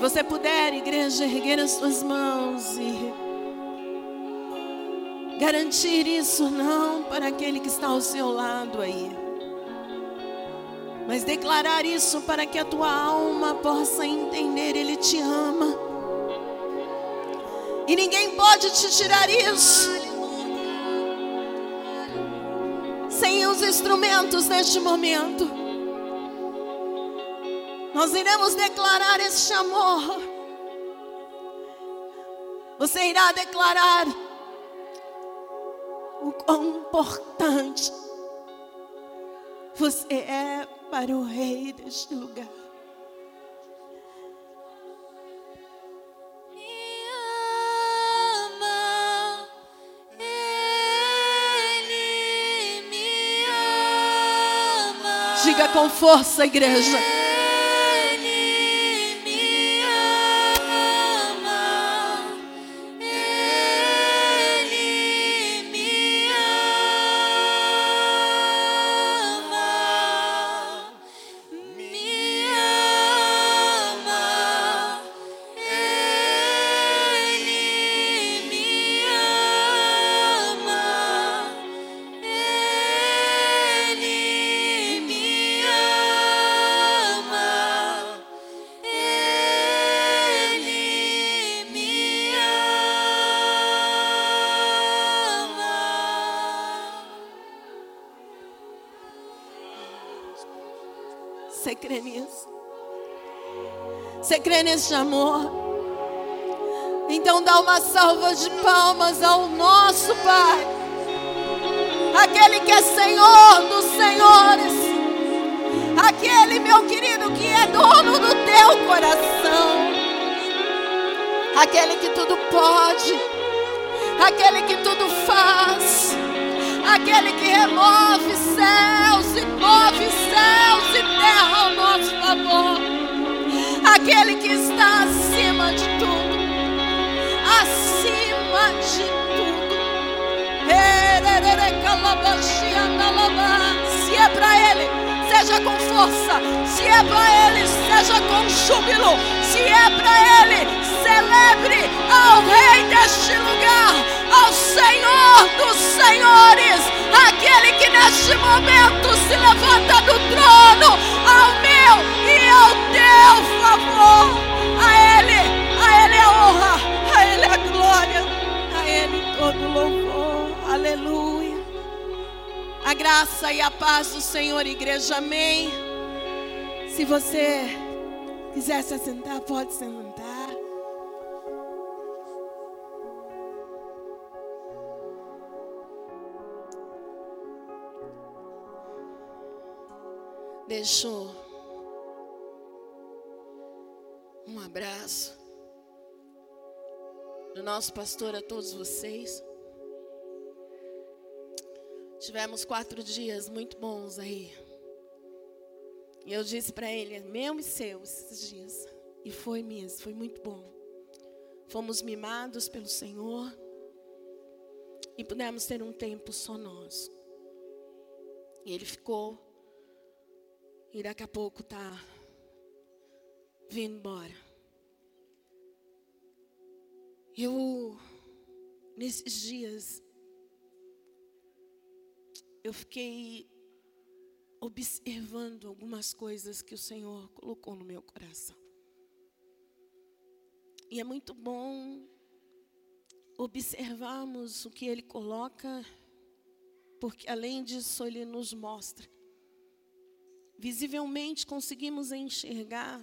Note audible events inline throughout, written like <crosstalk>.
você puder, igreja, erguer as suas mãos e garantir isso não para aquele que está ao seu lado aí, mas declarar isso para que a tua alma possa entender, Ele te ama. E ninguém pode te tirar isso. Sem os instrumentos neste momento. Nós iremos declarar este amor. Você irá declarar o quão importante você é para o Rei deste lugar. Diga com força, igreja. Crê nisso? Você crê nesse amor? Então dá uma salva de palmas ao nosso Pai. Aquele que é Senhor dos senhores. Aquele, meu querido, que é dono do teu coração. Aquele que tudo pode. Aquele que tudo faz aquele que remove céus e move céus e terra aquele que está acima de tudo, acima de tudo. Se é para Ele, seja com força. Se é para Ele, seja com júbilo. Se é para Ele, celebre ao Rei deste lugar, ao Senhor dos Senhores, aquele que neste momento se levanta do trono, ao teu favor. A Ele, a Ele a honra, a Ele a glória, a Ele todo louvor. Aleluia. A graça e a paz do Senhor, igreja, amém. Se você quiser se assentar, pode sentar. Deixo um abraço do nosso pastor a todos vocês. Tivemos quatro dias muito bons aí. E eu disse para ele, é meu e seu esses dias. E foi mesmo, foi muito bom. Fomos mimados pelo Senhor. E pudemos ter um tempo só nós. E ele ficou. E daqui a pouco tá vindo embora. Eu, nesses dias, eu fiquei observando algumas coisas que o Senhor colocou no meu coração. E é muito bom observarmos o que Ele coloca, porque além disso, Ele nos mostra. Visivelmente conseguimos enxergar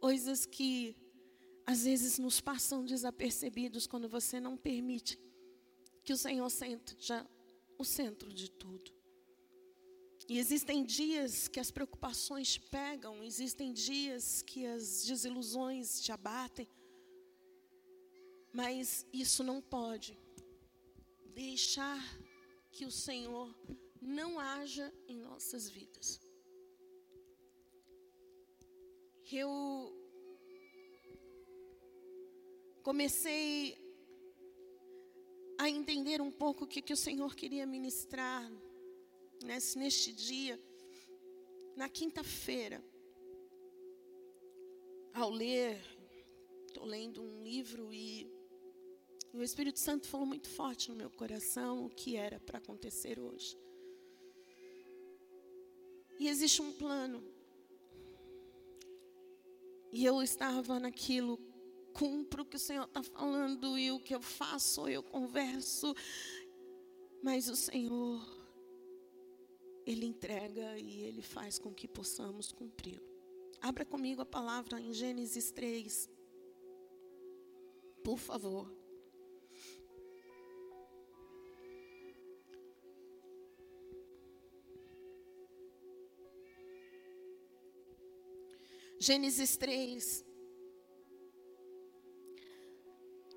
coisas que às vezes nos passam desapercebidos quando você não permite que o Senhor seja o centro de tudo. E existem dias que as preocupações te pegam, existem dias que as desilusões te abatem, mas isso não pode deixar que o Senhor não haja em nossas vidas. Eu comecei a entender um pouco o que, que o Senhor queria ministrar nesse, neste dia, na quinta-feira, ao ler, estou lendo um livro e o Espírito Santo falou muito forte no meu coração o que era para acontecer hoje. E existe um plano. E eu estava naquilo cumpro o que o Senhor está falando e o que eu faço, eu converso. Mas o Senhor, Ele entrega e Ele faz com que possamos cumpri-lo. Abra comigo a palavra em Gênesis 3. Por favor. Gênesis 3.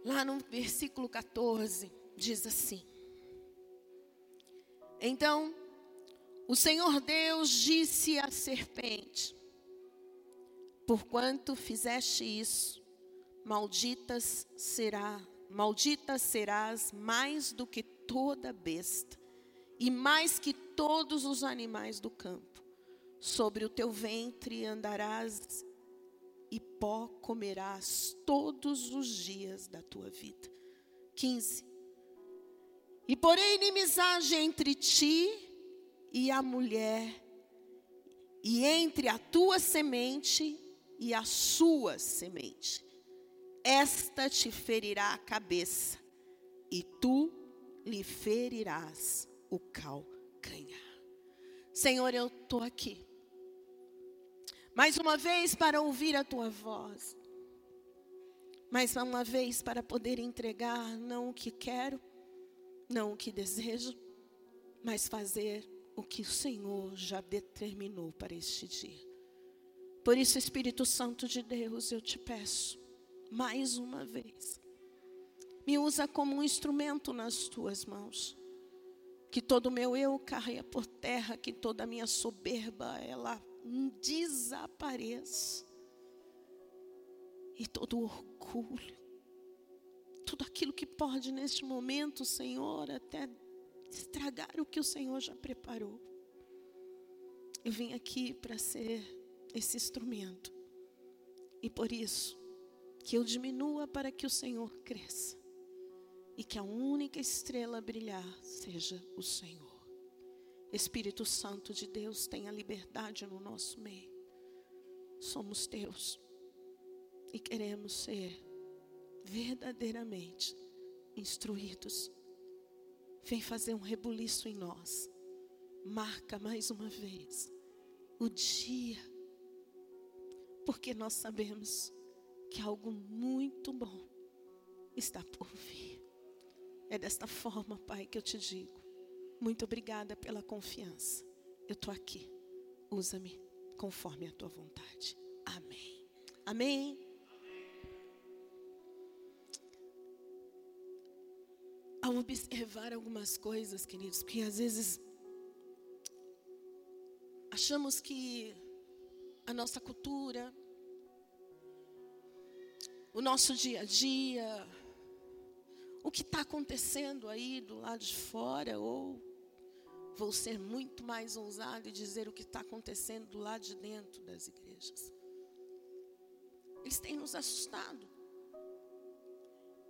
Lá no versículo 14, diz assim: Então, o Senhor Deus disse à serpente: Porquanto fizeste isso, malditas será, maldita serás mais do que toda besta, e mais que todos os animais do campo. Sobre o teu ventre andarás e pó comerás todos os dias da tua vida. 15. E porém inimizade entre ti e a mulher, e entre a tua semente e a sua semente. Esta te ferirá a cabeça, e tu lhe ferirás o calcanhar. Senhor, eu estou aqui mais uma vez para ouvir a tua voz. Mais uma vez para poder entregar não o que quero, não o que desejo, mas fazer o que o Senhor já determinou para este dia. Por isso, Espírito Santo de Deus, eu te peço, mais uma vez, me usa como um instrumento nas tuas mãos. Que todo o meu eu caia por terra, que toda a minha soberba ela desapareça. E todo o orgulho, tudo aquilo que pode neste momento, Senhor, até estragar o que o Senhor já preparou. Eu vim aqui para ser esse instrumento. E por isso, que eu diminua para que o Senhor cresça. E que a única estrela a brilhar seja o Senhor. Espírito Santo de Deus, tenha liberdade no nosso meio. Somos teus e queremos ser verdadeiramente instruídos. Vem fazer um rebuliço em nós. Marca mais uma vez o dia, porque nós sabemos que algo muito bom está por vir. É desta forma, Pai, que eu te digo muito obrigada pela confiança. Eu estou aqui. Usa-me conforme a tua vontade. Amém. Amém. Ao observar algumas coisas, queridos, porque às vezes achamos que a nossa cultura, o nosso dia a dia, o que está acontecendo aí do lado de fora, ou vou ser muito mais ousado e dizer o que está acontecendo do lado de dentro das igrejas. Eles têm nos assustado.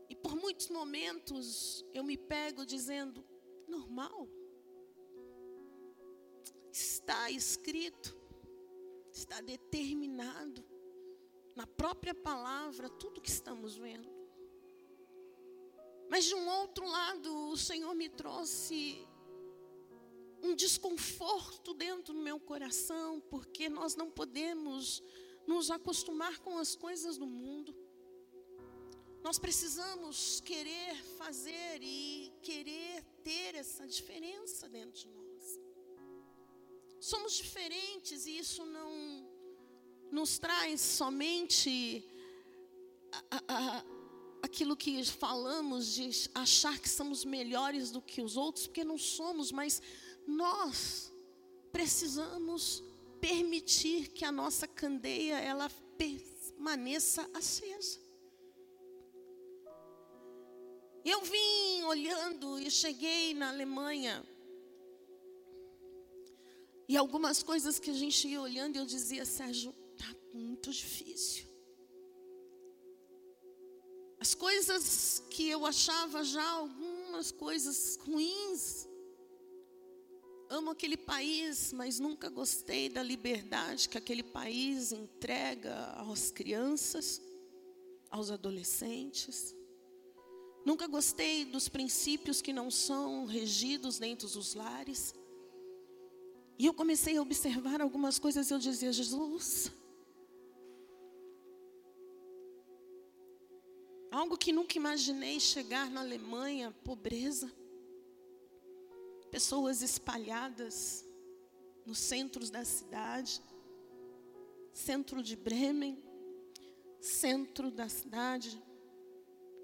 E por muitos momentos eu me pego dizendo: normal. Está escrito, está determinado na própria palavra tudo que estamos vendo. Mas de um outro lado, o Senhor me trouxe um desconforto dentro do meu coração, porque nós não podemos nos acostumar com as coisas do mundo. Nós precisamos querer fazer e querer ter essa diferença dentro de nós. Somos diferentes e isso não nos traz somente a, a, aquilo que falamos de achar que somos melhores do que os outros, porque não somos, mas nós precisamos permitir que a nossa candeia ela permaneça acesa. Eu vim olhando e cheguei na Alemanha. E algumas coisas que a gente ia olhando, eu dizia, Sérgio, tá muito difícil. As coisas que eu achava já algumas coisas ruins. Amo aquele país, mas nunca gostei da liberdade que aquele país entrega às crianças, aos adolescentes. Nunca gostei dos princípios que não são regidos dentro dos lares. E eu comecei a observar algumas coisas e eu dizia, Jesus, algo que nunca imaginei chegar na Alemanha, pobreza. Pessoas espalhadas nos centros da cidade, centro de Bremen, centro da cidade,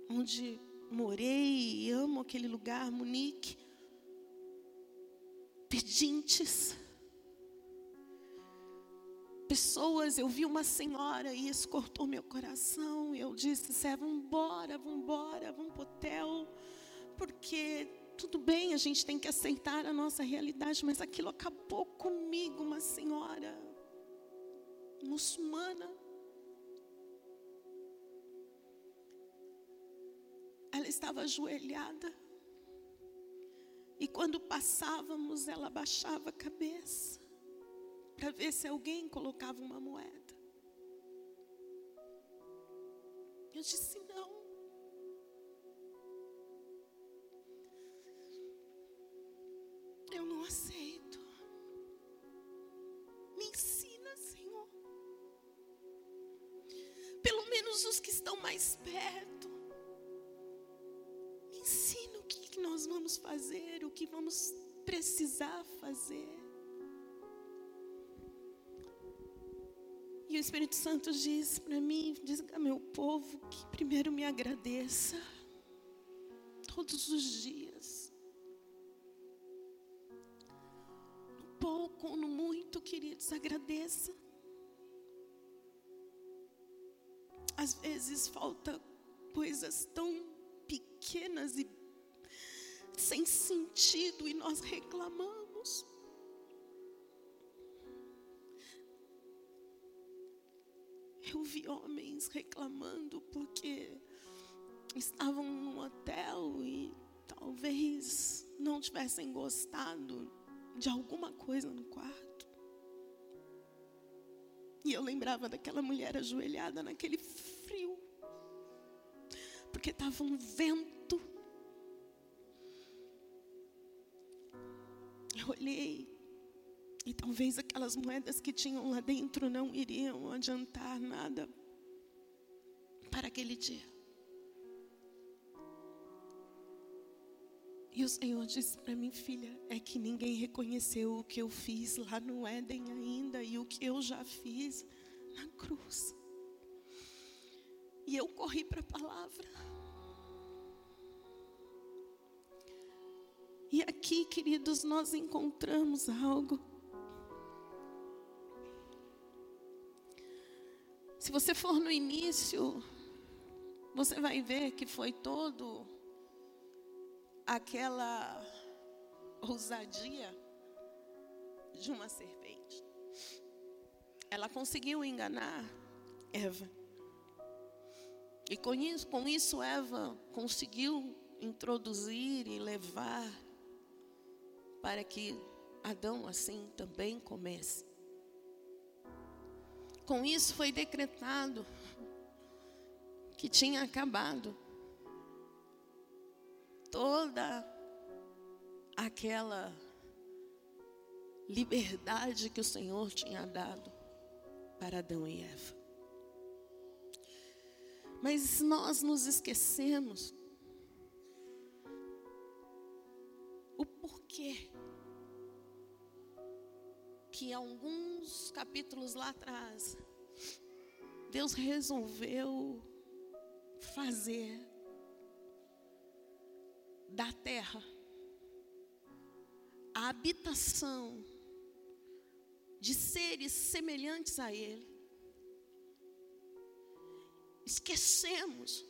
onde morei e amo aquele lugar, Munique. Pedintes. Pessoas, eu vi uma senhora e isso cortou meu coração. Eu disse, vamos embora, vamos embora, vamos para o hotel. Porque tudo bem, a gente tem que aceitar a nossa realidade, mas aquilo acabou comigo, uma senhora muçulmana Ela estava ajoelhada. E quando passávamos, ela baixava a cabeça para ver se alguém colocava uma moeda. Eu disse: não. Aceito. Me ensina, Senhor. Pelo menos os que estão mais perto que nós vamos fazer, o que vamos precisar fazer. E o Espírito Santo diz para mim, diz a meu povo que primeiro me agradeça todos os dias. No muito, queridos, agradeça. Às vezes falta coisas tão pequenas e sem sentido e nós reclamamos. Eu vi homens reclamando porque estavam num hotel e talvez não tivessem gostado de alguma coisa no quarto. E eu lembrava daquela mulher ajoelhada naquele frio, porque estava um vento Eu olhei e talvez aquelas moedas que tinham lá dentro não iriam adiantar nada para aquele dia. E o Senhor disse para mim, filha, é que ninguém reconheceu o que eu fiz lá no Éden ainda e o que eu já fiz na cruz. E eu corri para a palavra. E aqui, queridos, nós encontramos algo. Se você for no início, você vai ver que foi todo aquela ousadia de uma serpente. Ela conseguiu enganar Eva. E com isso, com isso Eva conseguiu introduzir e levar para que Adão assim também comece. Com isso foi decretado que tinha acabado toda aquela liberdade que o Senhor tinha dado para Adão e Eva. Mas nós nos esquecemos quê? Que alguns capítulos lá atrás, Deus resolveu fazer da terra a habitação de seres semelhantes a Ele. Esquecemos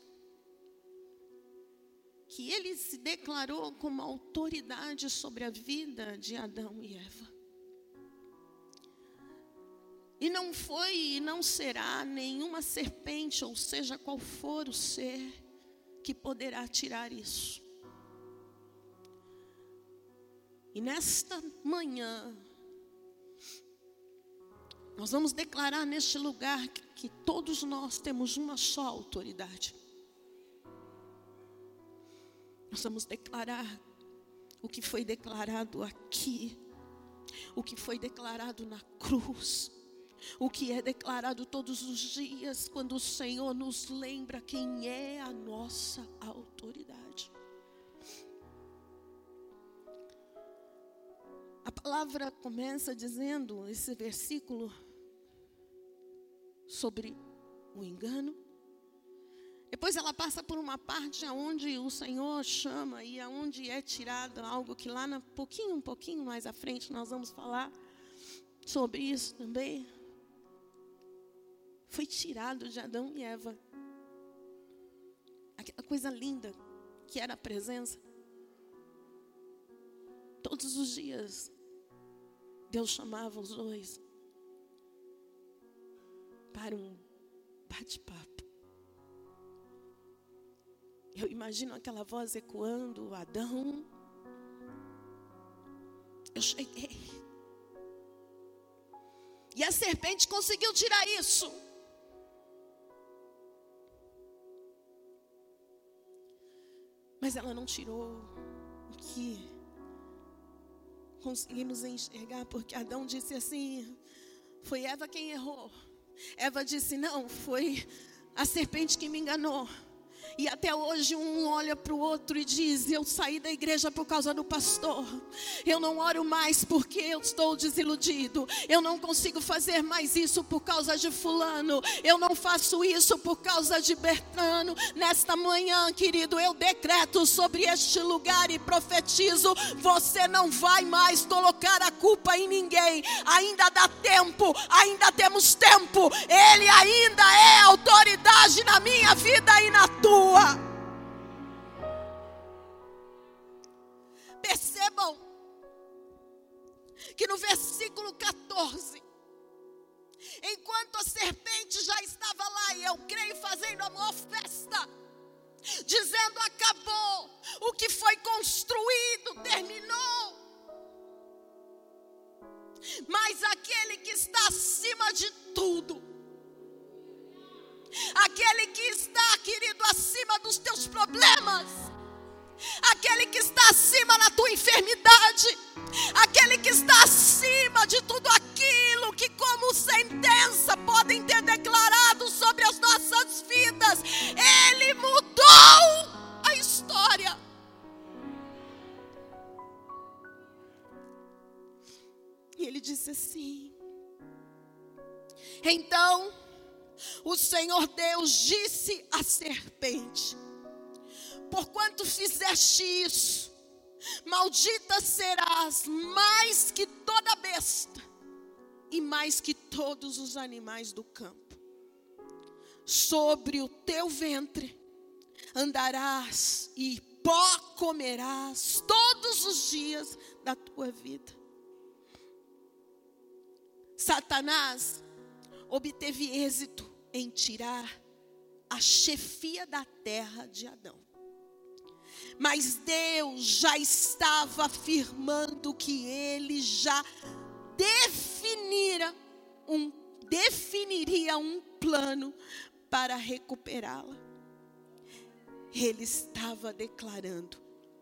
que ele se declarou como autoridade sobre a vida de Adão e Eva. E não foi e não será nenhuma serpente, ou seja, qual for o ser, que poderá tirar isso. E nesta manhã, nós vamos declarar neste lugar que, que todos nós temos uma só autoridade. Nós vamos declarar o que foi declarado aqui, o que foi declarado na cruz o que é declarado todos os dias quando o Senhor nos lembra quem é a nossa autoridade. A palavra começa dizendo, esse versículo, sobre o engano. Depois ela passa por uma parte onde o Senhor chama e aonde é tirado algo que lá um pouquinho, um pouquinho mais à frente nós vamos falar sobre isso também foi tirado de Adão e Eva. Aquela coisa linda que era a presença. Todos os dias, Deus chamava os dois para um bate-papo. Eu imagino aquela voz ecoando: Adão, eu cheguei. E a serpente conseguiu tirar isso. Mas ela não tirou o que conseguimos enxergar, porque Adão disse assim: foi Eva quem errou. Eva disse: não, foi a serpente que me enganou. E até hoje um olha para o outro e diz: Eu saí da igreja por causa do pastor. Eu não oro mais porque eu estou desiludido. Eu não consigo fazer mais isso por causa de Fulano. Eu não faço isso por causa de Bertano. Nesta manhã, querido, eu decreto sobre este lugar e profetizo: Você não vai mais colocar a culpa em ninguém. Ainda dá tempo, ainda temos tempo. Ele ainda é autoridade na minha vida e na tua Percebam que no versículo 14, enquanto a serpente já estava lá, e eu creio fazendo a maior festa, dizendo: acabou, o que foi construído terminou. Mas aquele que está acima de tudo, aquele que está, querido, acima dos teus problemas, aquele que está acima da tua enfermidade, aquele que está o Senhor Deus disse à serpente: Porquanto fizeste isso, maldita serás mais que toda besta e mais que todos os animais do campo. Sobre o teu ventre andarás e pó comerás todos os dias da tua vida. Satanás obteve êxito em tirar a chefia da terra de Adão. Mas Deus já estava afirmando que ele já definira um, definiria um plano para recuperá-la. Ele estava declarando: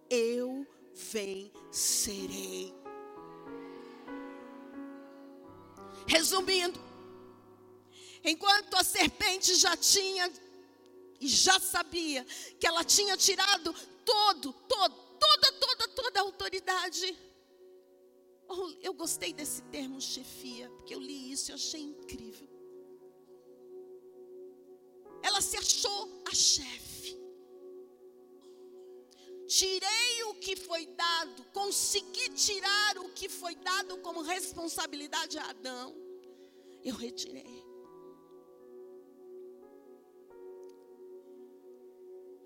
Eu vencerei. Resumindo, Enquanto a serpente já tinha e já sabia que ela tinha tirado todo, todo, toda, toda, toda a autoridade. Oh, eu gostei desse termo chefia, porque eu li isso e achei incrível. Ela se achou a chefe. Tirei o que foi dado, consegui tirar o que foi dado como responsabilidade a Adão. Eu retirei.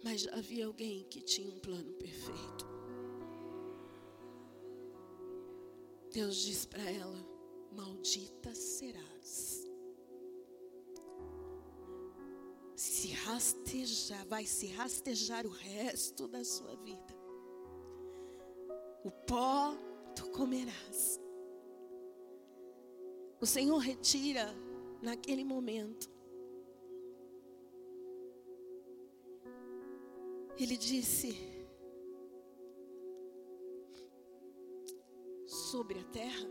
Mas havia alguém que tinha um plano perfeito. Deus diz para ela: Maldita serás. Se rastejar, vai se rastejar o resto da sua vida. O pó tu comerás. O Senhor retira naquele momento. Ele disse: sobre a terra,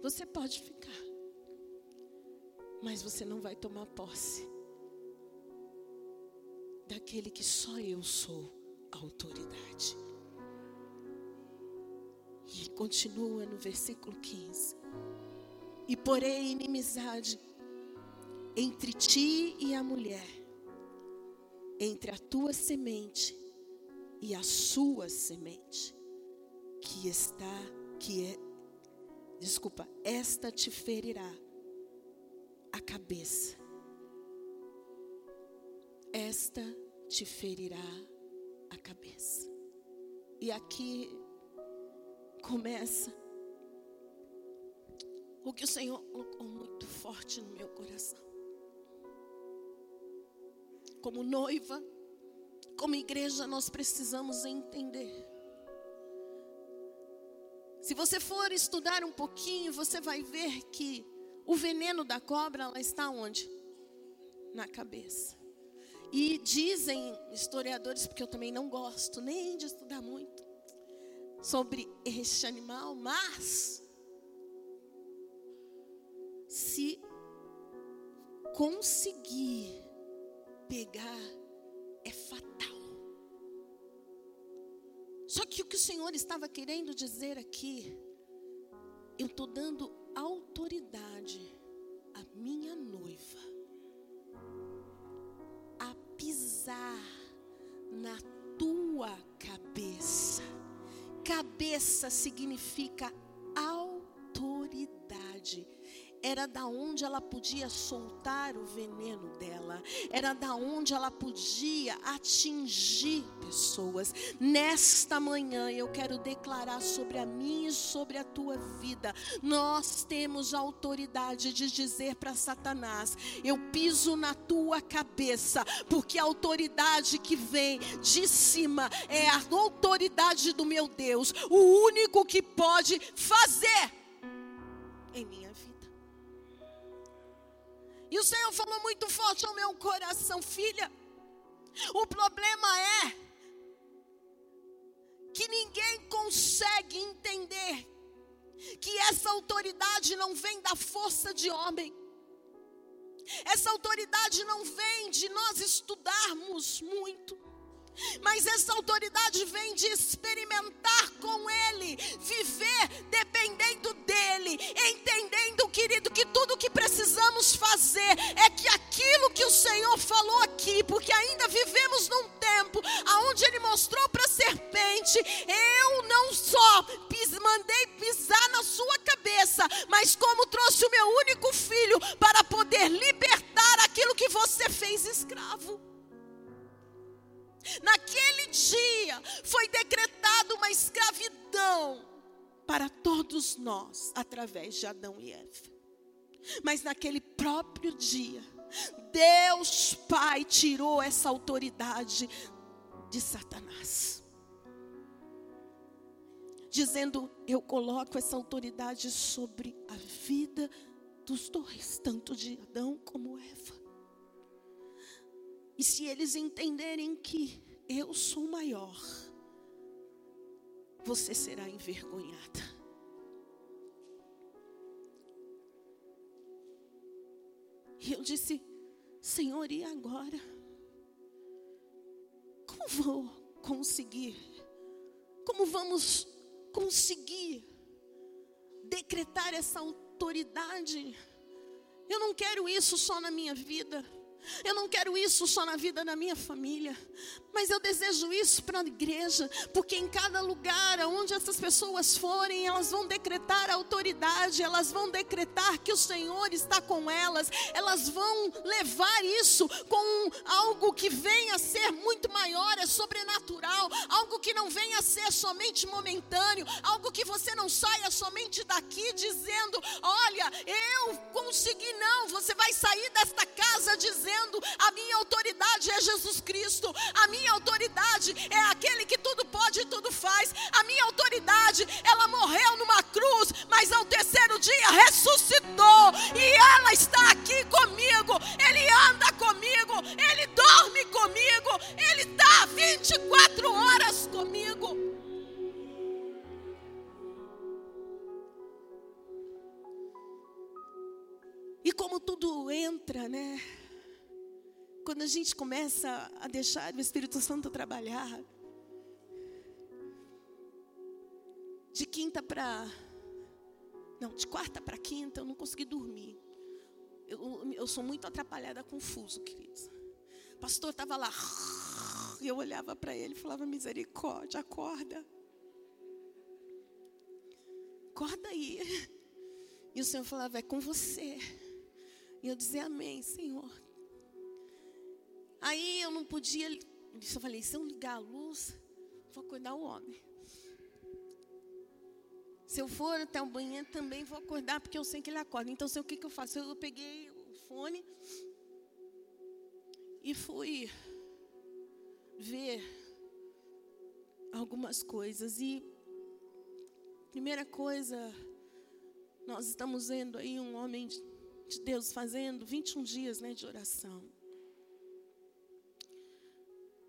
você pode ficar, mas você não vai tomar posse daquele que só eu sou a autoridade. E continua no versículo 15: E porém inimizade entre ti e a mulher, entre a tua semente e a sua semente, que está, que é, desculpa, esta te ferirá a cabeça, esta te ferirá a cabeça. E aqui começa o que o Senhor colocou muito forte no meu coração. Como noiva, como igreja, nós precisamos entender. Se você for estudar um pouquinho, você vai ver que o veneno da cobra ela está onde? Na cabeça. E dizem historiadores, porque eu também não gosto nem de estudar muito, sobre este animal, mas se conseguir pegar é fatal. Só que o que o Senhor estava querendo dizer aqui, eu estou dando autoridade à minha noiva a pisar na tua cabeça Cabeça significa era da onde ela podia soltar o veneno dela, era da onde ela podia atingir pessoas. Nesta manhã eu quero declarar sobre a minha e sobre a tua vida. Nós temos a autoridade de dizer para Satanás: eu piso na tua cabeça, porque a autoridade que vem de cima é a autoridade do meu Deus, o único que pode fazer em minha e o Senhor falou muito forte ao meu coração, filha. O problema é que ninguém consegue entender que essa autoridade não vem da força de homem. Essa autoridade não vem de nós estudarmos muito. Mas essa autoridade vem de experimentar com Ele, viver dependendo dEle, entendendo, querido, que tudo que precisamos fazer é que aquilo que o Senhor falou aqui, porque ainda vivemos num tempo onde Ele mostrou para a serpente: eu não só pis, mandei pisar na sua cabeça, mas como trouxe o meu único filho para poder libertar aquilo que você fez escravo. Naquele dia foi decretada uma escravidão para todos nós através de Adão e Eva. Mas naquele próprio dia, Deus Pai tirou essa autoridade de Satanás. Dizendo: Eu coloco essa autoridade sobre a vida dos dois, tanto de Adão como Eva. E se eles entenderem que eu sou maior, você será envergonhada. E eu disse: Senhor, e agora? Como vou conseguir? Como vamos conseguir decretar essa autoridade? Eu não quero isso só na minha vida. Eu não quero isso só na vida da minha família, Mas eu desejo isso para a igreja, porque em cada lugar onde essas pessoas forem, elas vão decretar autoridade, elas vão decretar que o Senhor está com elas, elas vão levar isso com algo que venha a ser muito maior, é sobrenatural, algo que não venha a ser somente momentâneo, algo que você não saia somente daqui dizendo: Olha, eu consegui, não, você vai sair desta casa dizendo: A minha autoridade é Jesus Cristo, a minha minha autoridade é aquele que tudo pode e tudo faz. A minha autoridade, ela morreu numa cruz, mas ao terceiro dia ressuscitou. E ela está aqui comigo. Ele anda comigo. Ele dorme comigo. Ele está 24 horas comigo. E como tudo entra, né? Quando a gente começa a deixar o Espírito Santo trabalhar, de quinta para. Não, de quarta para quinta eu não consegui dormir. Eu, eu sou muito atrapalhada, confuso, queridos. O pastor estava lá, e eu olhava para ele e falava: misericórdia, acorda. Acorda aí. E o Senhor falava: é com você. E eu dizia: Amém, Senhor. Aí eu não podia. Eu falei: se eu ligar a luz, vou acordar o homem. Se eu for até o banheiro, também vou acordar, porque eu sei que ele acorda. Então, sei o que, que eu faço? Eu peguei o fone e fui ver algumas coisas. E, primeira coisa, nós estamos vendo aí um homem de Deus fazendo 21 dias né, de oração.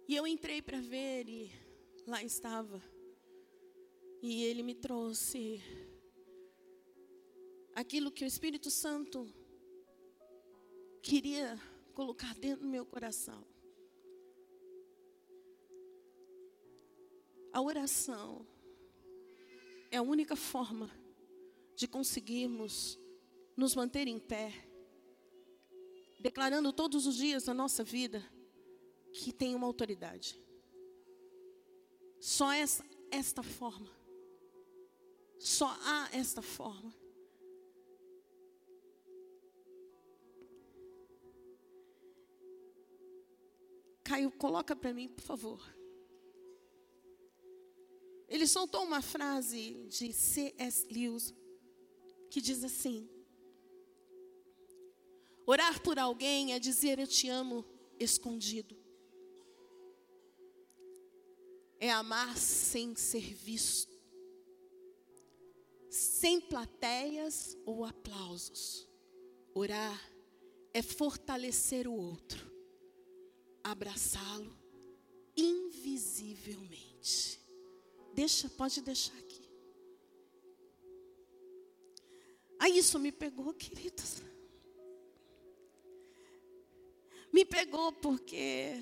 E eu entrei para ver e lá estava. E ele me trouxe aquilo que o Espírito Santo queria colocar dentro do meu coração. A oração é a única forma de conseguirmos nos manter em pé, declarando todos os dias na nossa vida que tem uma autoridade. Só essa, esta forma. Só há esta forma. Caio, coloca para mim, por favor. Ele soltou uma frase de C.S. Lewis que diz assim: Orar por alguém é dizer eu te amo escondido é amar sem ser visto, sem plateias ou aplausos. Orar é fortalecer o outro, abraçá-lo invisivelmente. Deixa, pode deixar aqui. Aí isso me pegou, queridos. Me pegou porque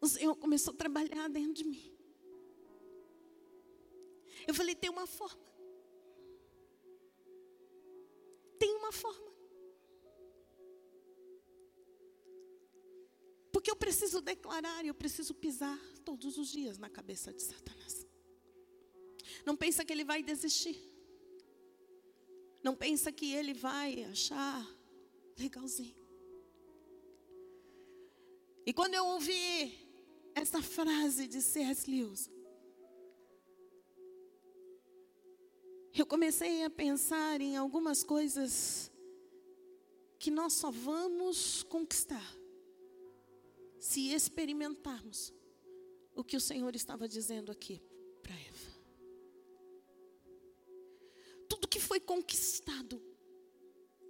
o Senhor começou a trabalhar dentro de mim. Eu falei: tem uma forma. Tem uma forma. Porque eu preciso declarar e eu preciso pisar todos os dias na cabeça de Satanás. Não pensa que ele vai desistir. Não pensa que ele vai achar legalzinho. E quando eu ouvi essa frase de C.S. Lewis. Eu comecei a pensar em algumas coisas que nós só vamos conquistar se experimentarmos o que o Senhor estava dizendo aqui para Eva. Tudo que foi conquistado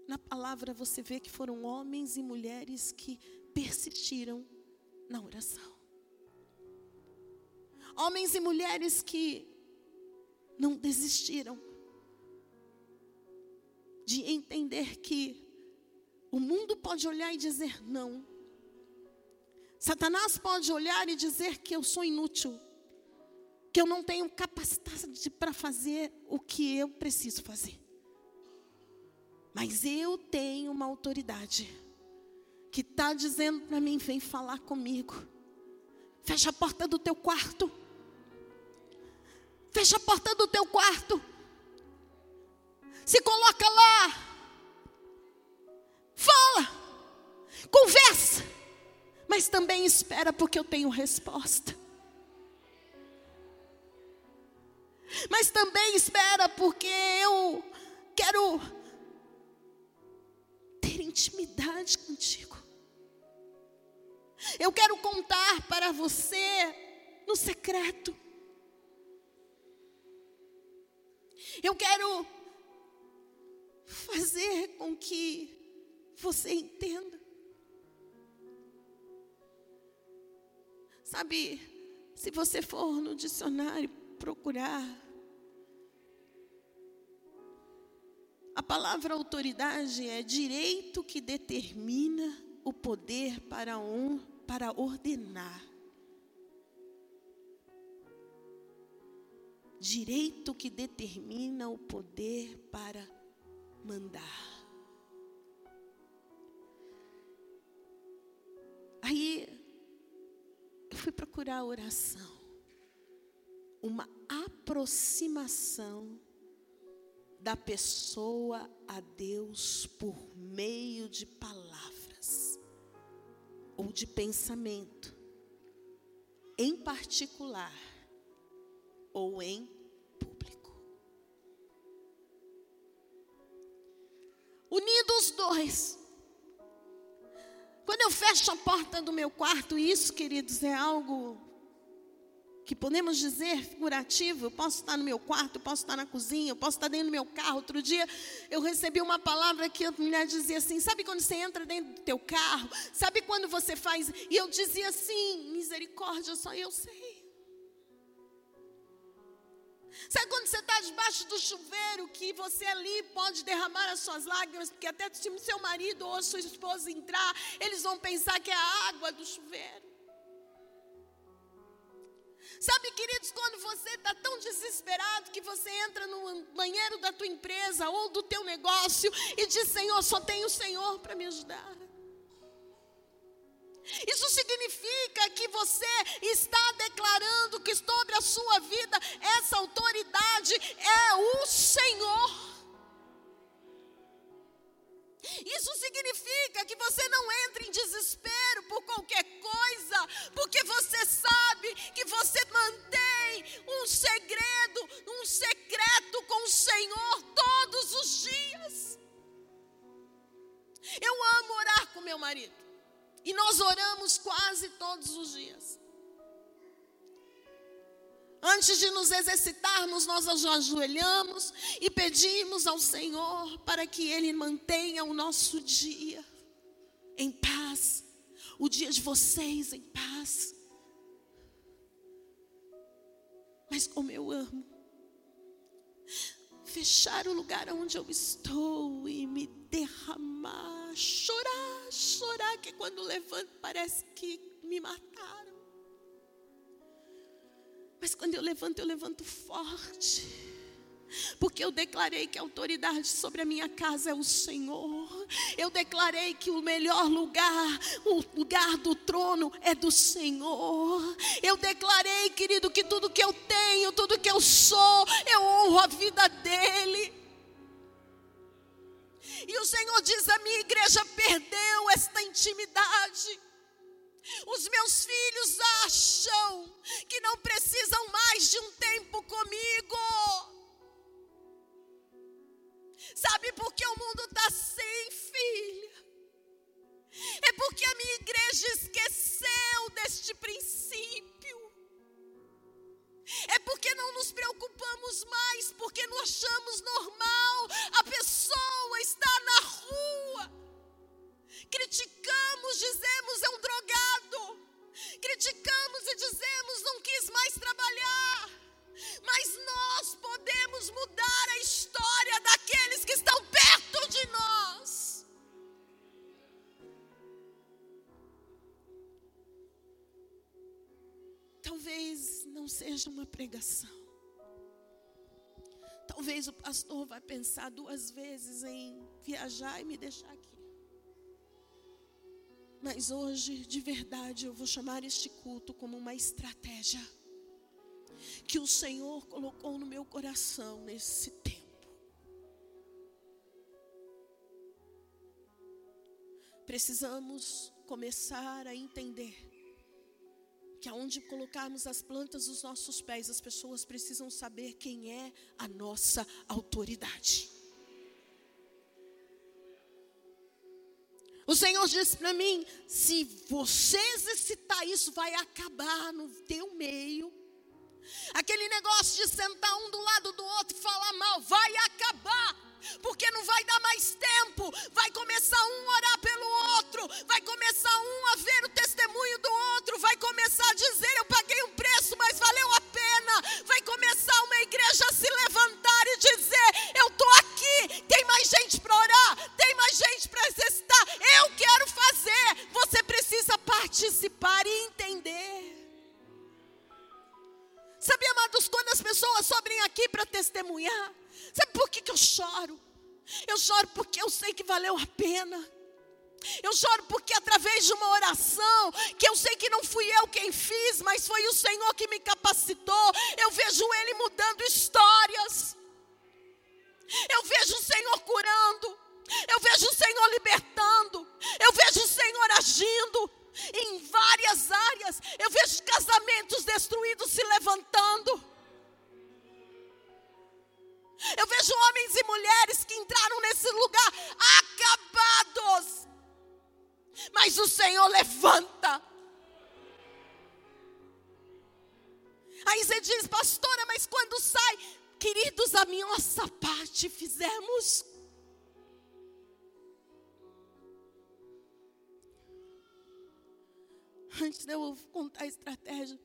na palavra, você vê que foram homens e mulheres que persistiram na oração. Homens e mulheres que não desistiram de entender que o mundo pode olhar e dizer não. Satanás pode olhar e dizer que eu sou inútil, que eu não tenho capacidade para fazer o que eu preciso fazer. Mas eu tenho uma autoridade que está dizendo para mim: vem falar comigo. Fecha a porta do teu quarto. Fecha a porta do teu quarto. Se coloca lá. Fala. Conversa. Mas também espera, porque eu tenho resposta. Mas também espera, porque eu quero ter intimidade contigo. Eu quero contar para você no secreto. Eu quero fazer com que você entenda. Sabe, se você for no dicionário procurar, a palavra autoridade é direito que determina o poder para, um, para ordenar. Direito que determina o poder para mandar. Aí eu fui procurar a oração, uma aproximação da pessoa a Deus por meio de palavras ou de pensamento, em particular ou em público. Unidos os dois. Quando eu fecho a porta do meu quarto, isso, queridos, é algo que podemos dizer figurativo. Eu posso estar no meu quarto, eu posso estar na cozinha, eu posso estar dentro do meu carro. Outro dia eu recebi uma palavra que a mulher dizia assim: Sabe quando você entra dentro do teu carro? Sabe quando você faz? E eu dizia assim: Misericórdia, só eu sei. Sabe quando você está debaixo do chuveiro, que você ali pode derramar as suas lágrimas, porque até se o seu marido ou a sua esposa entrar, eles vão pensar que é a água do chuveiro. Sabe, queridos, quando você está tão desesperado que você entra no banheiro da tua empresa ou do teu negócio e diz: Senhor, só tem o Senhor para me ajudar. Isso significa que você está declarando que sobre a sua vida essa autoridade é o Senhor. Isso significa que você não entra em desespero por qualquer coisa, porque você sabe nós oramos quase todos os dias. Antes de nos exercitarmos, nós nos ajoelhamos e pedimos ao Senhor para que Ele mantenha o nosso dia em paz, o dia de vocês em paz. Mas como eu amo fechar o lugar onde eu estou e me derramar, chorar chorar, que quando levanto parece que me mataram. Mas quando eu levanto, eu levanto forte. Porque eu declarei que a autoridade sobre a minha casa é o Senhor. Eu declarei que o melhor lugar, o lugar do trono é do Senhor. Eu declarei, querido, que tudo que eu tenho, tudo que eu sou, eu honro a vida dEle. E o Senhor diz: a minha igreja perdeu esta intimidade. Os meus filhos acham que não precisam mais de um tempo comigo. Sabe por que o mundo está sem filha? É porque a minha igreja esqueceu deste princípio. É porque não nos preocupamos mais, porque não achamos normal a pessoa estar na rua. Criticamos, dizemos é um drogado. Criticamos e dizemos não quis mais trabalhar. Mas nós podemos mudar a história daqueles que estão perto de nós. Talvez não seja uma pregação. Talvez o pastor vai pensar duas vezes em viajar e me deixar aqui. Mas hoje, de verdade, eu vou chamar este culto como uma estratégia que o Senhor colocou no meu coração nesse tempo. Precisamos começar a entender que aonde colocarmos as plantas dos nossos pés, as pessoas precisam saber quem é a nossa autoridade. O Senhor disse para mim: se você exercitar isso, vai acabar no teu meio. Aquele negócio de sentar um do lado do outro e falar mal, vai acabar porque não vai dar mais tempo. Vai começar um a orar pelo outro, vai começar um a ver o testemunho do outro, vai começar a dizer: Eu paguei um preço, mas valeu a pena. Vai começar uma igreja a se levantar e dizer: Eu estou aqui, tem mais gente para orar, tem mais gente para exercitar. Eu quero fazer. Você precisa participar e entender. Sabe, amados, quando as pessoas sobem aqui para testemunhar, Sabe por que, que eu choro? Eu choro porque eu sei que valeu a pena. Eu choro porque através de uma oração, que eu sei que não fui eu quem fiz, mas foi o Senhor que me capacitou, eu vejo Ele mudando histórias. Eu vejo o Senhor curando. Eu vejo o Senhor libertando. Eu vejo o Senhor agindo em várias áreas. Eu vejo casamentos destruídos se levantando. Eu vejo homens e mulheres que entraram nesse lugar acabados. Mas o Senhor levanta. Aí você diz, pastora, mas quando sai, queridos, a nossa parte fizemos. Antes de eu contar a estratégia,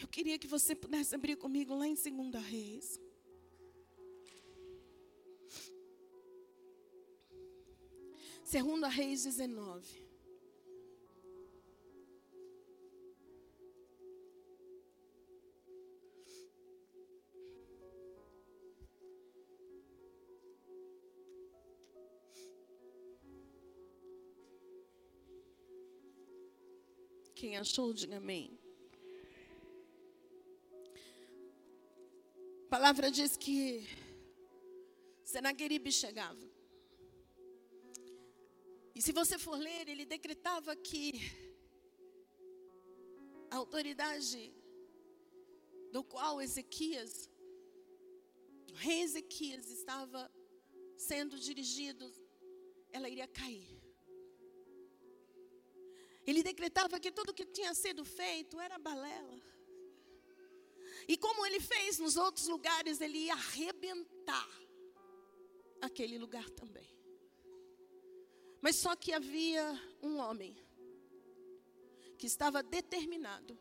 eu queria que você pudesse abrir comigo lá em 2 Reis. Segunda Reis 19. Quem achou, diga amém. A palavra diz que Senaqueribe chegava. E se você for ler, ele decretava que a autoridade do qual Ezequias, o rei Ezequias estava sendo dirigido, ela iria cair. Ele decretava que tudo que tinha sido feito era balela. E como ele fez nos outros lugares, ele ia arrebentar aquele lugar também. Mas só que havia um homem que estava determinado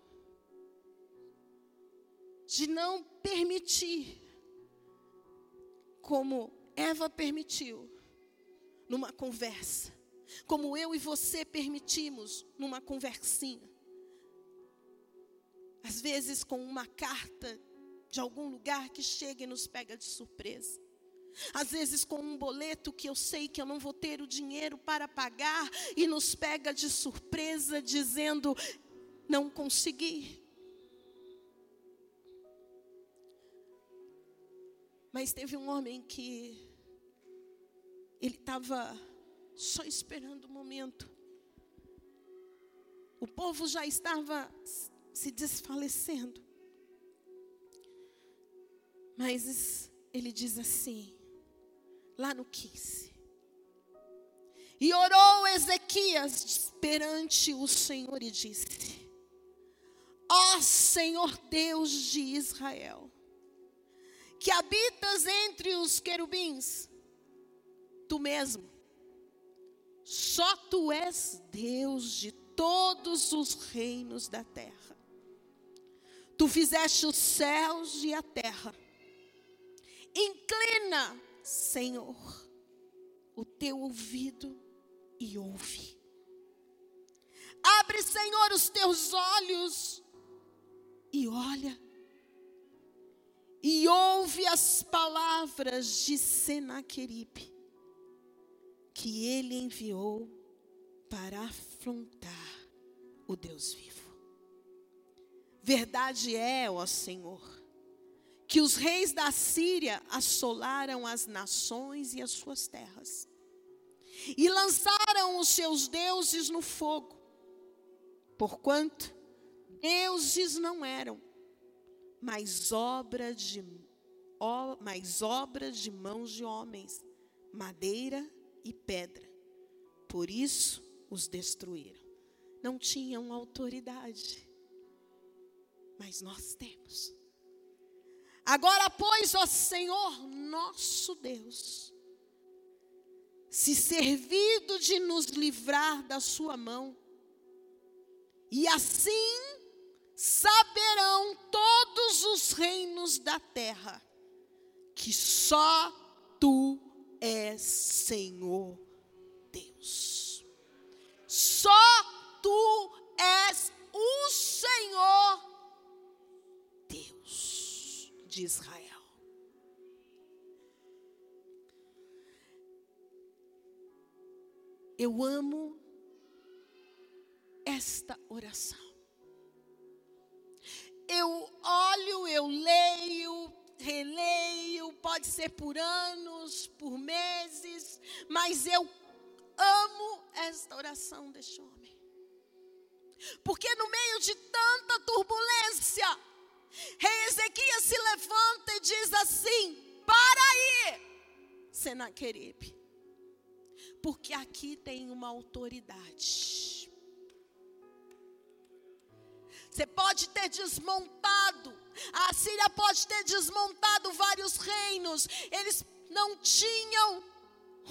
de não permitir, como Eva permitiu, numa conversa, como eu e você permitimos numa conversinha às vezes com uma carta de algum lugar que chega e nos pega de surpresa. Às vezes com um boleto que eu sei que eu não vou ter o dinheiro para pagar e nos pega de surpresa dizendo não consegui. Mas teve um homem que ele estava só esperando o momento. O povo já estava se desfalecendo. Mas ele diz assim, lá no 15: E orou Ezequias perante o Senhor e disse: Ó Senhor Deus de Israel, que habitas entre os querubins, tu mesmo, só tu és Deus de todos os reinos da terra. Tu fizeste os céus e a terra. Inclina, Senhor, o teu ouvido e ouve. Abre, Senhor, os teus olhos e olha. E ouve as palavras de Senaqueribe, que ele enviou para afrontar o Deus vivo. Verdade é, ó Senhor, que os reis da Síria assolaram as nações e as suas terras, e lançaram os seus deuses no fogo, porquanto deuses não eram, mas obra de, mas de mãos de homens, madeira e pedra. Por isso os destruíram. Não tinham autoridade, mas nós temos. Agora, pois, ó Senhor nosso Deus, se servido de nos livrar da Sua mão, e assim saberão todos os reinos da terra que só Tu és Senhor Deus. Só Tu és o Senhor de Israel. Eu amo esta oração. Eu olho, eu leio, pode ser por anos, por meses, mas eu amo esta oração deste homem. Porque no meio de tanta turbulência, Rei Ezequias se levanta e diz assim: Para aí, Senaqueribe, porque aqui tem uma autoridade. Você pode ter desmontado, a Síria pode ter desmontado vários reinos, eles não tinham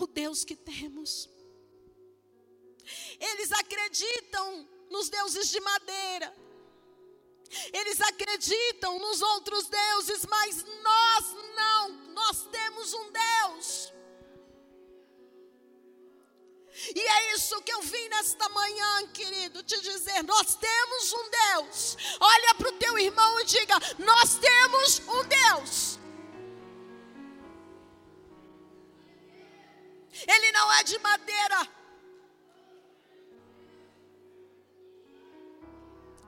o Deus que temos. Eles acreditam nos deuses de madeira, eles acreditam nos outros deuses, mas nós não. Nós temos um Deus. E é isso que eu vim nesta manhã, querido, te dizer: nós temos um Deus. Olha para o teu irmão e diga: nós temos um Deus. Ele não é de madeira.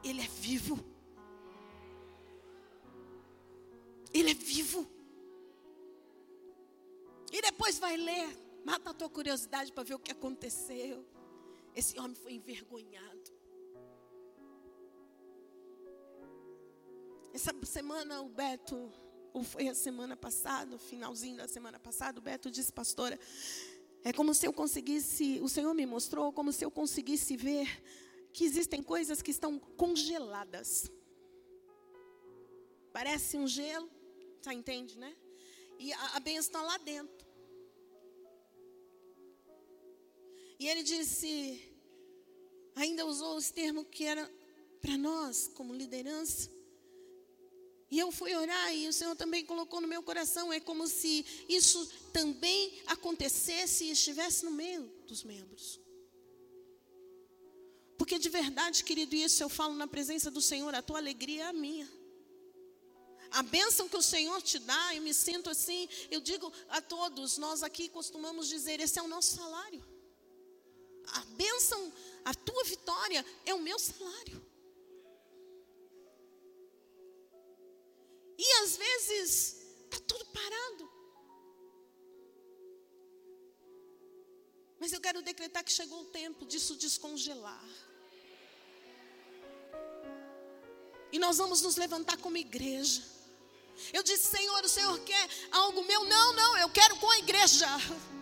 Ele é vivo. Ele é vivo. E depois vai ler, mata a tua curiosidade para ver o que aconteceu. Esse homem foi envergonhado. Essa semana o Beto, ou foi a semana passada, finalzinho da semana passada, o Beto disse, pastora, é como se eu conseguisse, o Senhor me mostrou como se eu conseguisse ver que existem coisas que estão congeladas. Parece um gelo, Tá, entende, né? E a, a benção está lá dentro. E ele disse, ainda usou esse termo que era para nós, como liderança. E eu fui orar e o Senhor também colocou no meu coração. É como se isso também acontecesse e estivesse no meio dos membros. Porque de verdade, querido, isso eu falo na presença do Senhor, a tua alegria é a minha. A bênção que o Senhor te dá, eu me sinto assim, eu digo a todos, nós aqui costumamos dizer: esse é o nosso salário. A bênção, a tua vitória é o meu salário. E às vezes está tudo parado. Mas eu quero decretar que chegou o tempo disso descongelar. E nós vamos nos levantar como igreja. Eu disse, Senhor, o Senhor quer algo meu? Não, não, eu quero com a igreja. <laughs>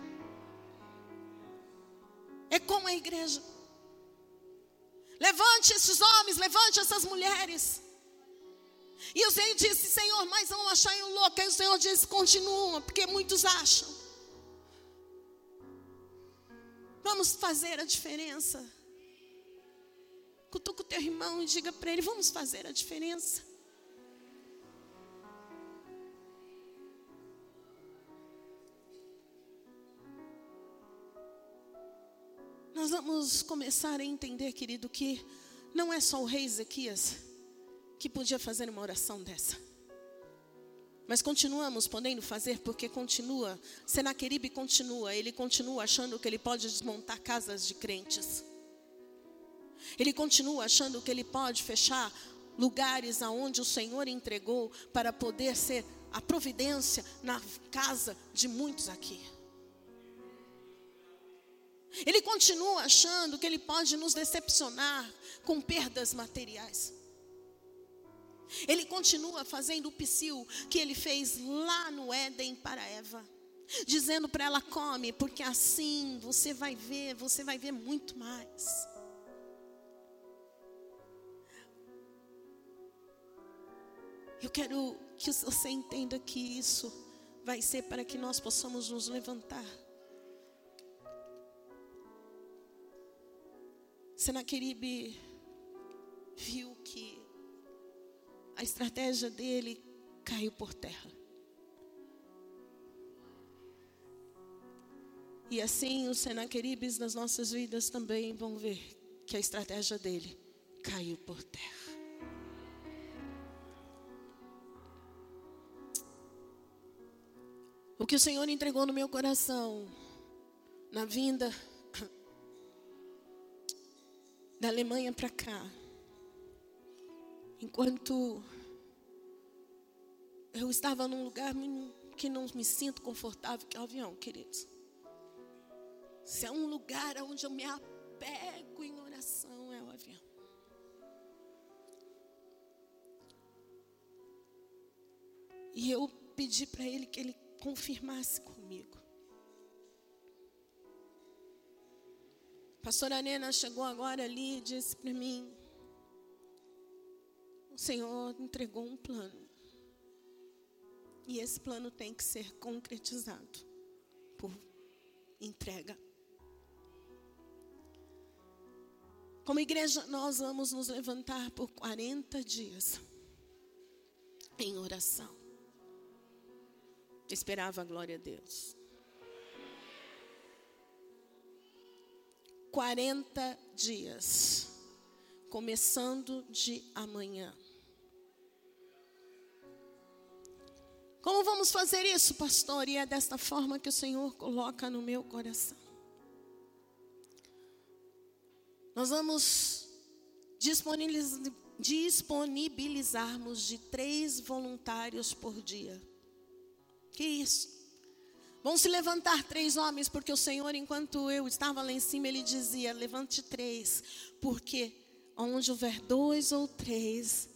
É com a igreja. Levante esses homens, levante essas mulheres. E o Senhor disse, Senhor, mas vão achar eu louco. Aí o Senhor disse, continua, porque muitos acham. Vamos fazer a diferença. Cutuca o teu irmão e diga para ele: vamos fazer a diferença. Nós vamos começar a entender, querido, que não é só o rei Ezequias que podia fazer uma oração dessa. Mas continuamos podendo fazer porque continua, Senaqueribe continua, ele continua achando que ele pode desmontar casas de crentes. Ele continua achando que ele pode fechar lugares aonde o Senhor entregou para poder ser a providência na casa de muitos aqui. Ele continua achando que ele pode nos decepcionar com perdas materiais. Ele continua fazendo o psil que ele fez lá no Éden para Eva, dizendo para ela: come, porque assim você vai ver, você vai ver muito mais. Eu quero que você entenda que isso vai ser para que nós possamos nos levantar. Senaqueribe viu que a estratégia dele caiu por terra. E assim os Senaqueribes das nossas vidas também vão ver que a estratégia dele caiu por terra. O que o Senhor entregou no meu coração, na vinda da Alemanha para cá, enquanto eu estava num lugar que não me sinto confortável, que é o avião, queridos. Se é um lugar onde eu me apego em oração, é o avião. E eu pedi para ele que ele confirmasse comigo. Pastora Nena chegou agora ali e disse para mim: O Senhor entregou um plano. E esse plano tem que ser concretizado por entrega. Como igreja, nós vamos nos levantar por 40 dias em oração esperava a glória a Deus. 40 dias, começando de amanhã. Como vamos fazer isso, pastor? E é desta forma que o Senhor coloca no meu coração. Nós vamos disponibilizarmos de três voluntários por dia. Que isso? Vão se levantar três homens, porque o Senhor, enquanto eu estava lá em cima, ele dizia: levante três, porque onde houver dois ou três,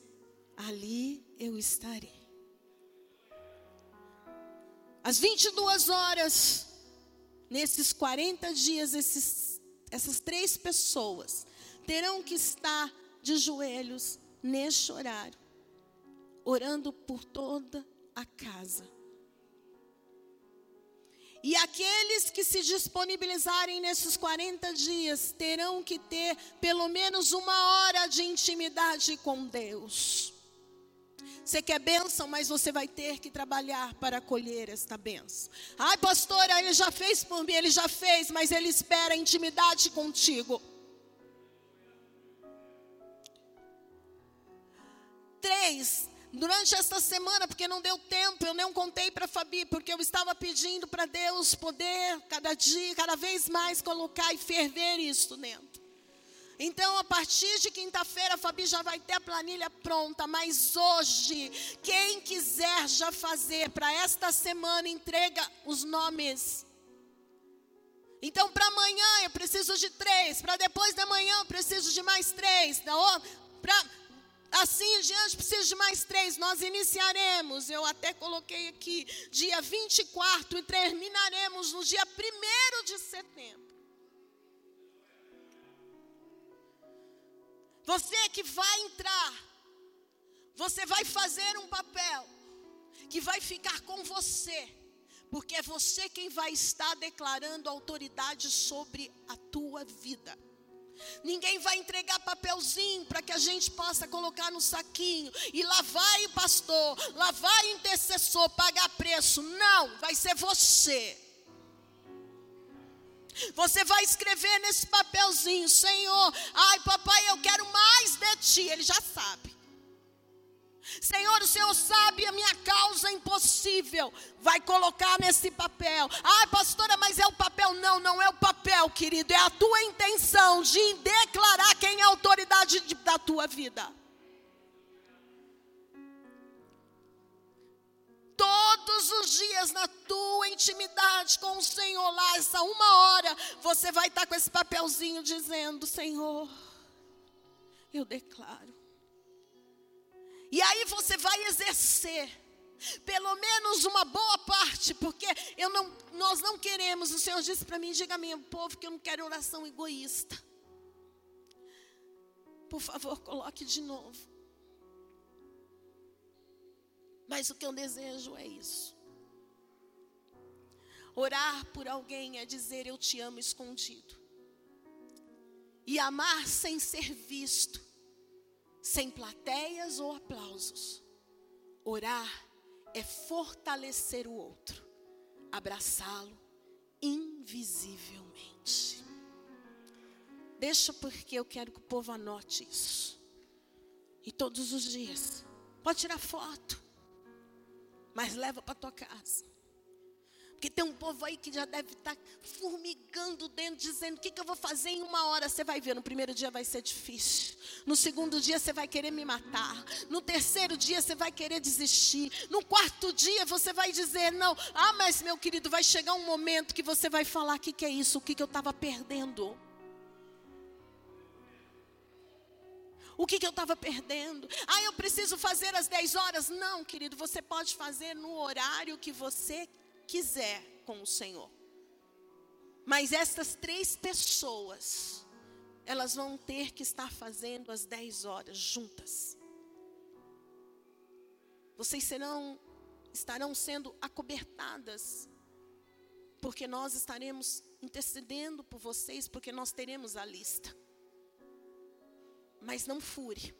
ali eu estarei. Às 22 horas, nesses 40 dias, esses, essas três pessoas terão que estar de joelhos neste horário, orando por toda a casa e aqueles que se disponibilizarem nesses 40 dias terão que ter pelo menos uma hora de intimidade com Deus. Você quer bênção, mas você vai ter que trabalhar para colher esta bênção. Ai, pastora, ele já fez por mim, ele já fez, mas ele espera intimidade contigo. Três, Durante esta semana, porque não deu tempo, eu não contei para Fabi, porque eu estava pedindo para Deus poder, cada dia, cada vez mais, colocar e ferver isso dentro. Então, a partir de quinta-feira, a Fabi já vai ter a planilha pronta, mas hoje, quem quiser já fazer para esta semana, entrega os nomes. Então, para amanhã eu preciso de três, para depois da manhã eu preciso de mais três, para Assim em diante, preciso de mais três. Nós iniciaremos, eu até coloquei aqui, dia 24 e terminaremos no dia 1 de setembro. Você que vai entrar, você vai fazer um papel que vai ficar com você, porque é você quem vai estar declarando autoridade sobre a tua vida. Ninguém vai entregar papelzinho para que a gente possa colocar no saquinho. E lá vai o pastor, lá vai o intercessor pagar preço. Não, vai ser você. Você vai escrever nesse papelzinho, Senhor, ai papai, eu quero mais de ti. Ele já sabe. Senhor, o Senhor sabe a minha causa impossível. Vai colocar nesse papel. Ah, pastora, mas é o papel. Não, não é o papel, querido. É a tua intenção de declarar quem é a autoridade de, da tua vida. Todos os dias na tua intimidade com o Senhor, lá, essa uma hora, você vai estar com esse papelzinho dizendo: Senhor, eu declaro e aí você vai exercer pelo menos uma boa parte, porque eu não, nós não queremos, o Senhor disse para mim, diga a meu povo que eu não quero oração egoísta. Por favor, coloque de novo. Mas o que eu desejo é isso. Orar por alguém é dizer eu te amo escondido. E amar sem ser visto sem plateias ou aplausos. Orar é fortalecer o outro, abraçá-lo invisivelmente. Deixa porque eu quero que o povo anote isso. E todos os dias. Pode tirar foto, mas leva para tua casa. Porque tem um povo aí que já deve estar tá formigando dentro, dizendo: o que, que eu vou fazer em uma hora? Você vai ver, no primeiro dia vai ser difícil. No segundo dia você vai querer me matar. No terceiro dia você vai querer desistir. No quarto dia você vai dizer: não, ah, mas meu querido, vai chegar um momento que você vai falar: o que, que é isso? O que, que eu estava perdendo? O que, que eu estava perdendo? Ah, eu preciso fazer às 10 horas? Não, querido, você pode fazer no horário que você quiser com o Senhor. Mas essas três pessoas, elas vão ter que estar fazendo as dez horas juntas. Vocês serão, estarão sendo acobertadas, porque nós estaremos intercedendo por vocês, porque nós teremos a lista. Mas não fure,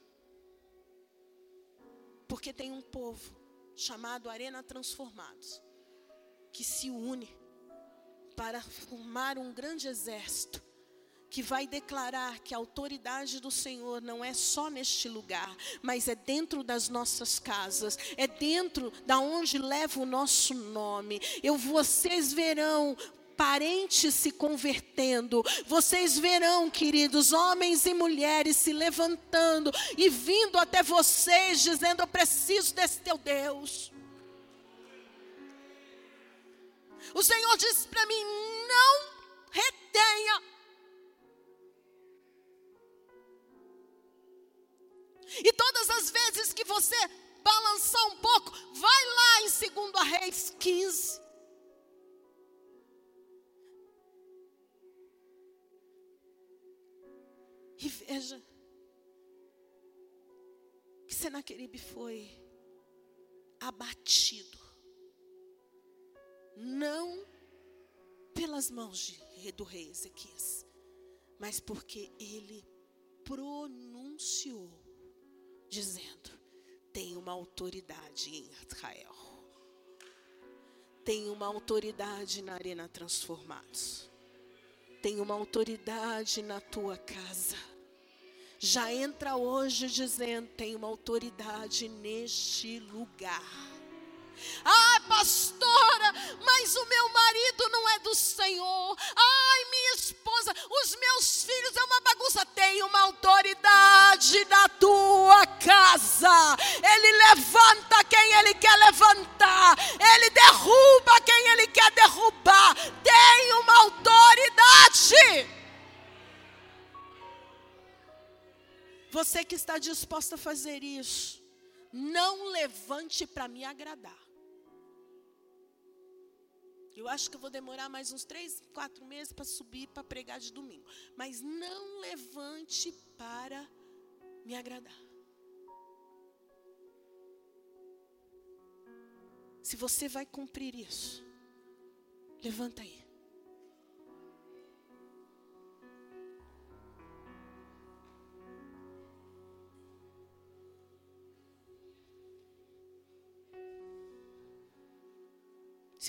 porque tem um povo chamado Arena Transformados que se une para formar um grande exército que vai declarar que a autoridade do Senhor não é só neste lugar, mas é dentro das nossas casas, é dentro da onde leva o nosso nome. Eu vocês verão parentes se convertendo. Vocês verão, queridos, homens e mulheres se levantando e vindo até vocês dizendo: "Eu preciso desse teu Deus". O Senhor disse para mim: não retenha. E todas as vezes que você balançar um pouco, vai lá em 2 Reis 15. E veja que Senaqueribe foi abatido não pelas mãos de, do rei Ezequias, mas porque ele pronunciou, dizendo: tem uma autoridade em Israel, tem uma autoridade na Arena Transformados, tem uma autoridade na tua casa. Já entra hoje dizendo: tem uma autoridade neste lugar. Ai, pastora, mas o meu marido não é do Senhor. Ai, minha esposa, os meus filhos é uma bagunça. Tem uma autoridade na tua casa. Ele levanta quem ele quer levantar. Ele derruba quem ele quer derrubar. Tem uma autoridade. Você que está disposta a fazer isso, não levante para me agradar. Eu acho que eu vou demorar mais uns três, quatro meses para subir para pregar de domingo. Mas não levante para me agradar. Se você vai cumprir isso, levanta aí.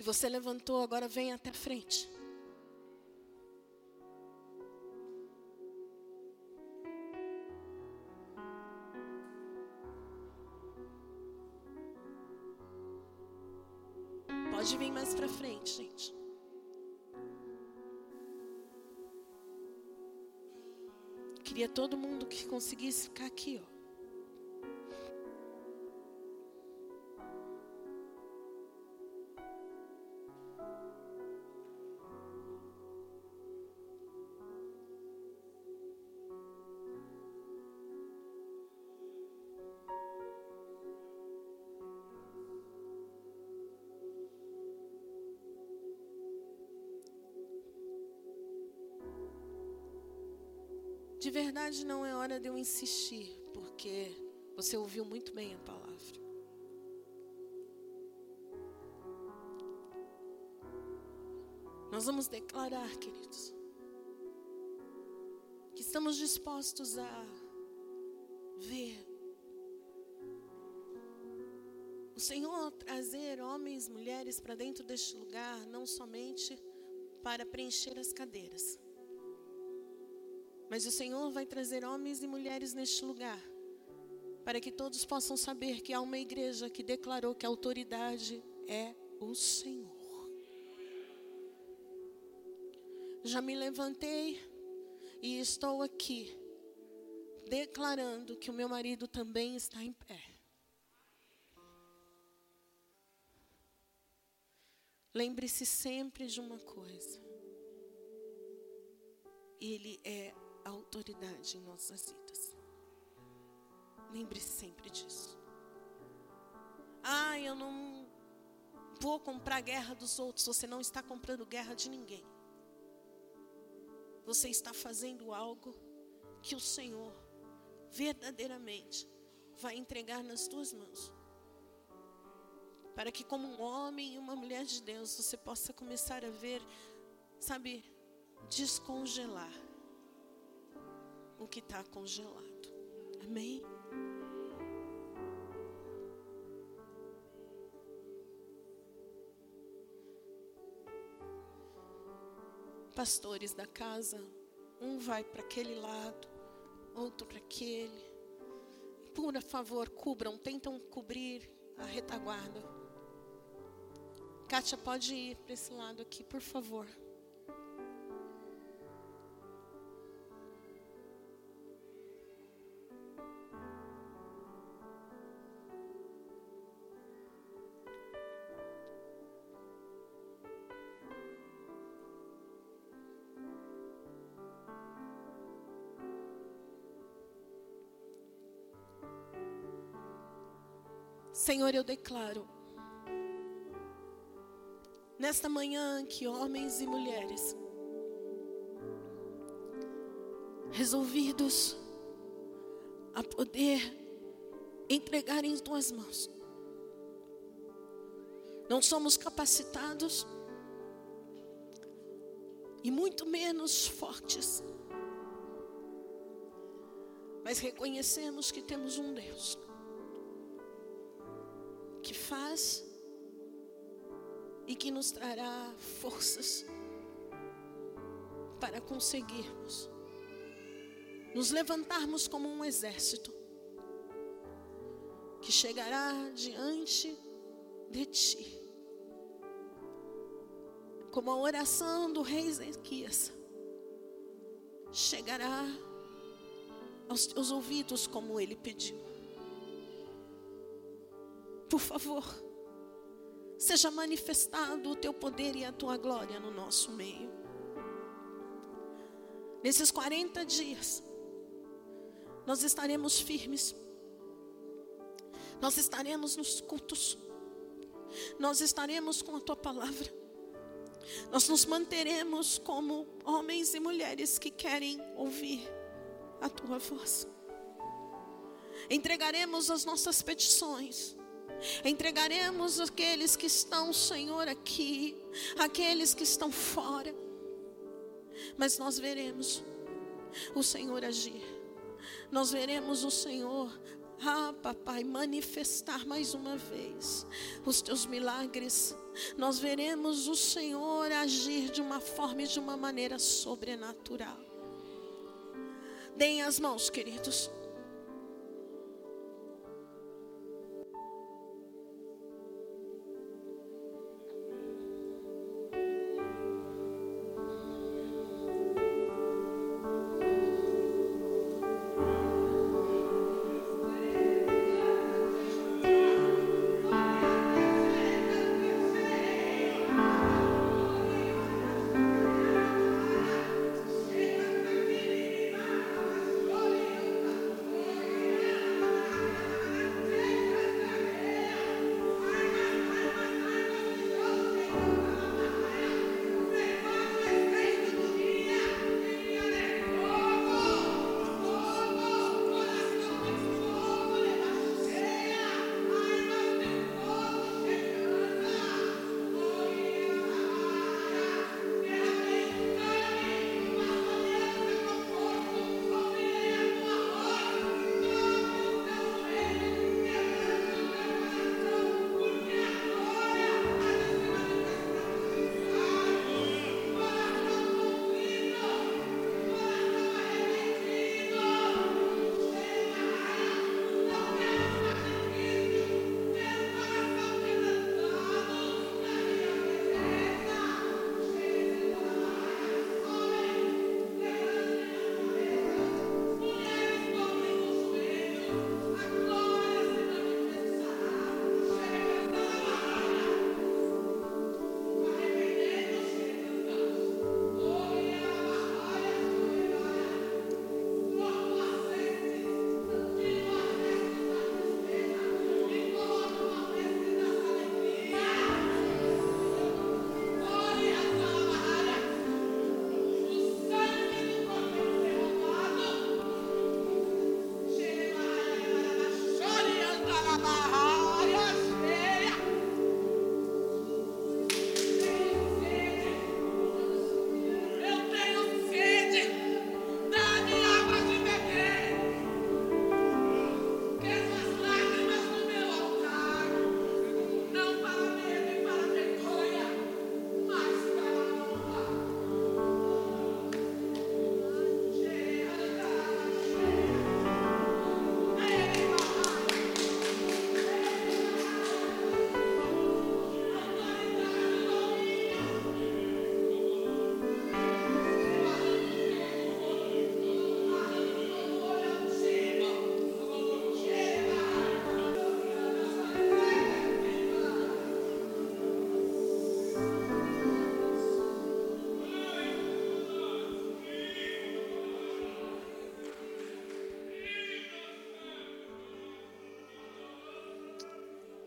Se você levantou, agora vem até a frente. Pode vir mais para frente, gente. Queria todo mundo que conseguisse ficar aqui, ó. De verdade, não é hora de eu insistir, porque você ouviu muito bem a palavra. Nós vamos declarar, queridos, que estamos dispostos a ver o Senhor trazer homens mulheres para dentro deste lugar, não somente para preencher as cadeiras mas o Senhor vai trazer homens e mulheres neste lugar, para que todos possam saber que há uma igreja que declarou que a autoridade é o Senhor. Já me levantei e estou aqui, declarando que o meu marido também está em pé. Lembre-se sempre de uma coisa. Ele é autoridade em nossas vidas. Lembre-se sempre disso. Ah, eu não vou comprar guerra dos outros. Você não está comprando guerra de ninguém. Você está fazendo algo que o Senhor verdadeiramente vai entregar nas tuas mãos. Para que, como um homem e uma mulher de Deus, você possa começar a ver, sabe, descongelar o que está congelado. Amém? Pastores da casa, um vai para aquele lado, outro para aquele. Por favor, cubram, tentam cobrir a retaguarda. Kátia, pode ir para esse lado aqui, por favor. Senhor, eu declaro nesta manhã que homens e mulheres resolvidos a poder entregar em tuas mãos. Não somos capacitados e muito menos fortes, mas reconhecemos que temos um Deus faz e que nos trará forças para conseguirmos nos levantarmos como um exército que chegará diante de ti. Como a oração do rei Ezequias chegará aos teus ouvidos como ele pediu. Por favor, seja manifestado o teu poder e a tua glória no nosso meio. Nesses 40 dias, nós estaremos firmes, nós estaremos nos cultos, nós estaremos com a tua palavra, nós nos manteremos como homens e mulheres que querem ouvir a tua voz. Entregaremos as nossas petições Entregaremos aqueles que estão, Senhor, aqui, aqueles que estão fora. Mas nós veremos o Senhor agir. Nós veremos o Senhor, ah, papai, manifestar mais uma vez os teus milagres. Nós veremos o Senhor agir de uma forma e de uma maneira sobrenatural. Deem as mãos, queridos.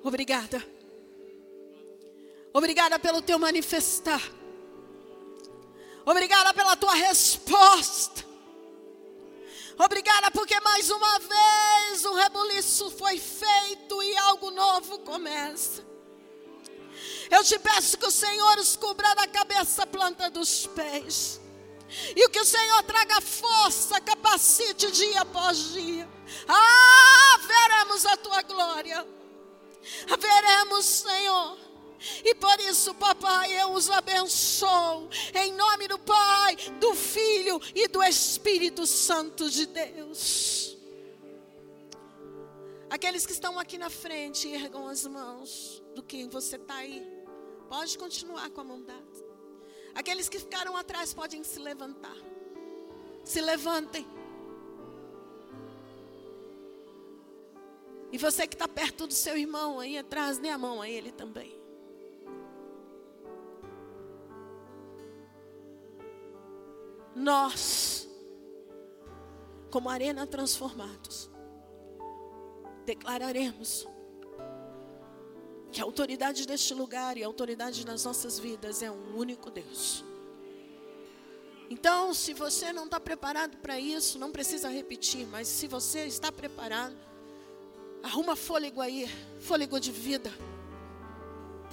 Obrigada. Obrigada pelo teu manifestar. Obrigada pela tua resposta. Obrigada porque mais uma vez o rebuliço foi feito e algo novo começa. Eu te peço que o Senhor os cubra da cabeça, planta dos pés. E que o Senhor traga força, capacite dia após dia. Ah, veremos a tua glória. Veremos, Senhor. E por isso, papai, eu os abençoo. Em nome do Pai, do Filho e do Espírito Santo de Deus. Aqueles que estão aqui na frente, ergam as mãos do que você está aí. Pode continuar com a mão dada. Aqueles que ficaram atrás podem se levantar. Se levantem. E você que está perto do seu irmão aí atrás, dê a mão a ele também. Nós, como arena transformados, declararemos que a autoridade deste lugar e a autoridade das nossas vidas é um único Deus. Então, se você não está preparado para isso, não precisa repetir, mas se você está preparado, arruma fôlego aí, fôlego de vida.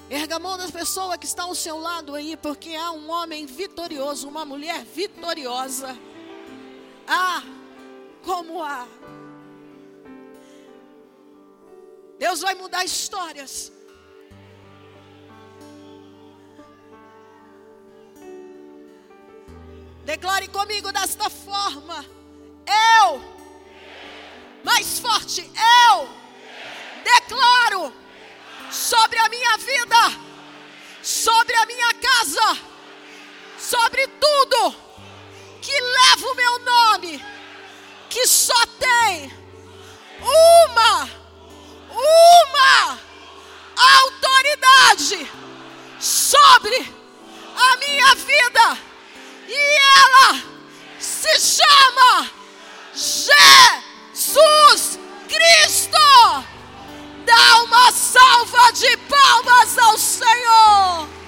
Erga a mão das pessoas que estão ao seu lado aí, porque há um homem vitorioso, uma mulher vitoriosa. Ah, como há. Deus vai mudar histórias. Declare comigo desta forma: Eu, mais forte, eu declaro sobre a minha vida, sobre a minha casa, sobre tudo que leva o meu nome, que só tem uma, uma autoridade sobre a minha vida e ela se chama Jesus Cristo. Dá uma salva de palmas ao Senhor.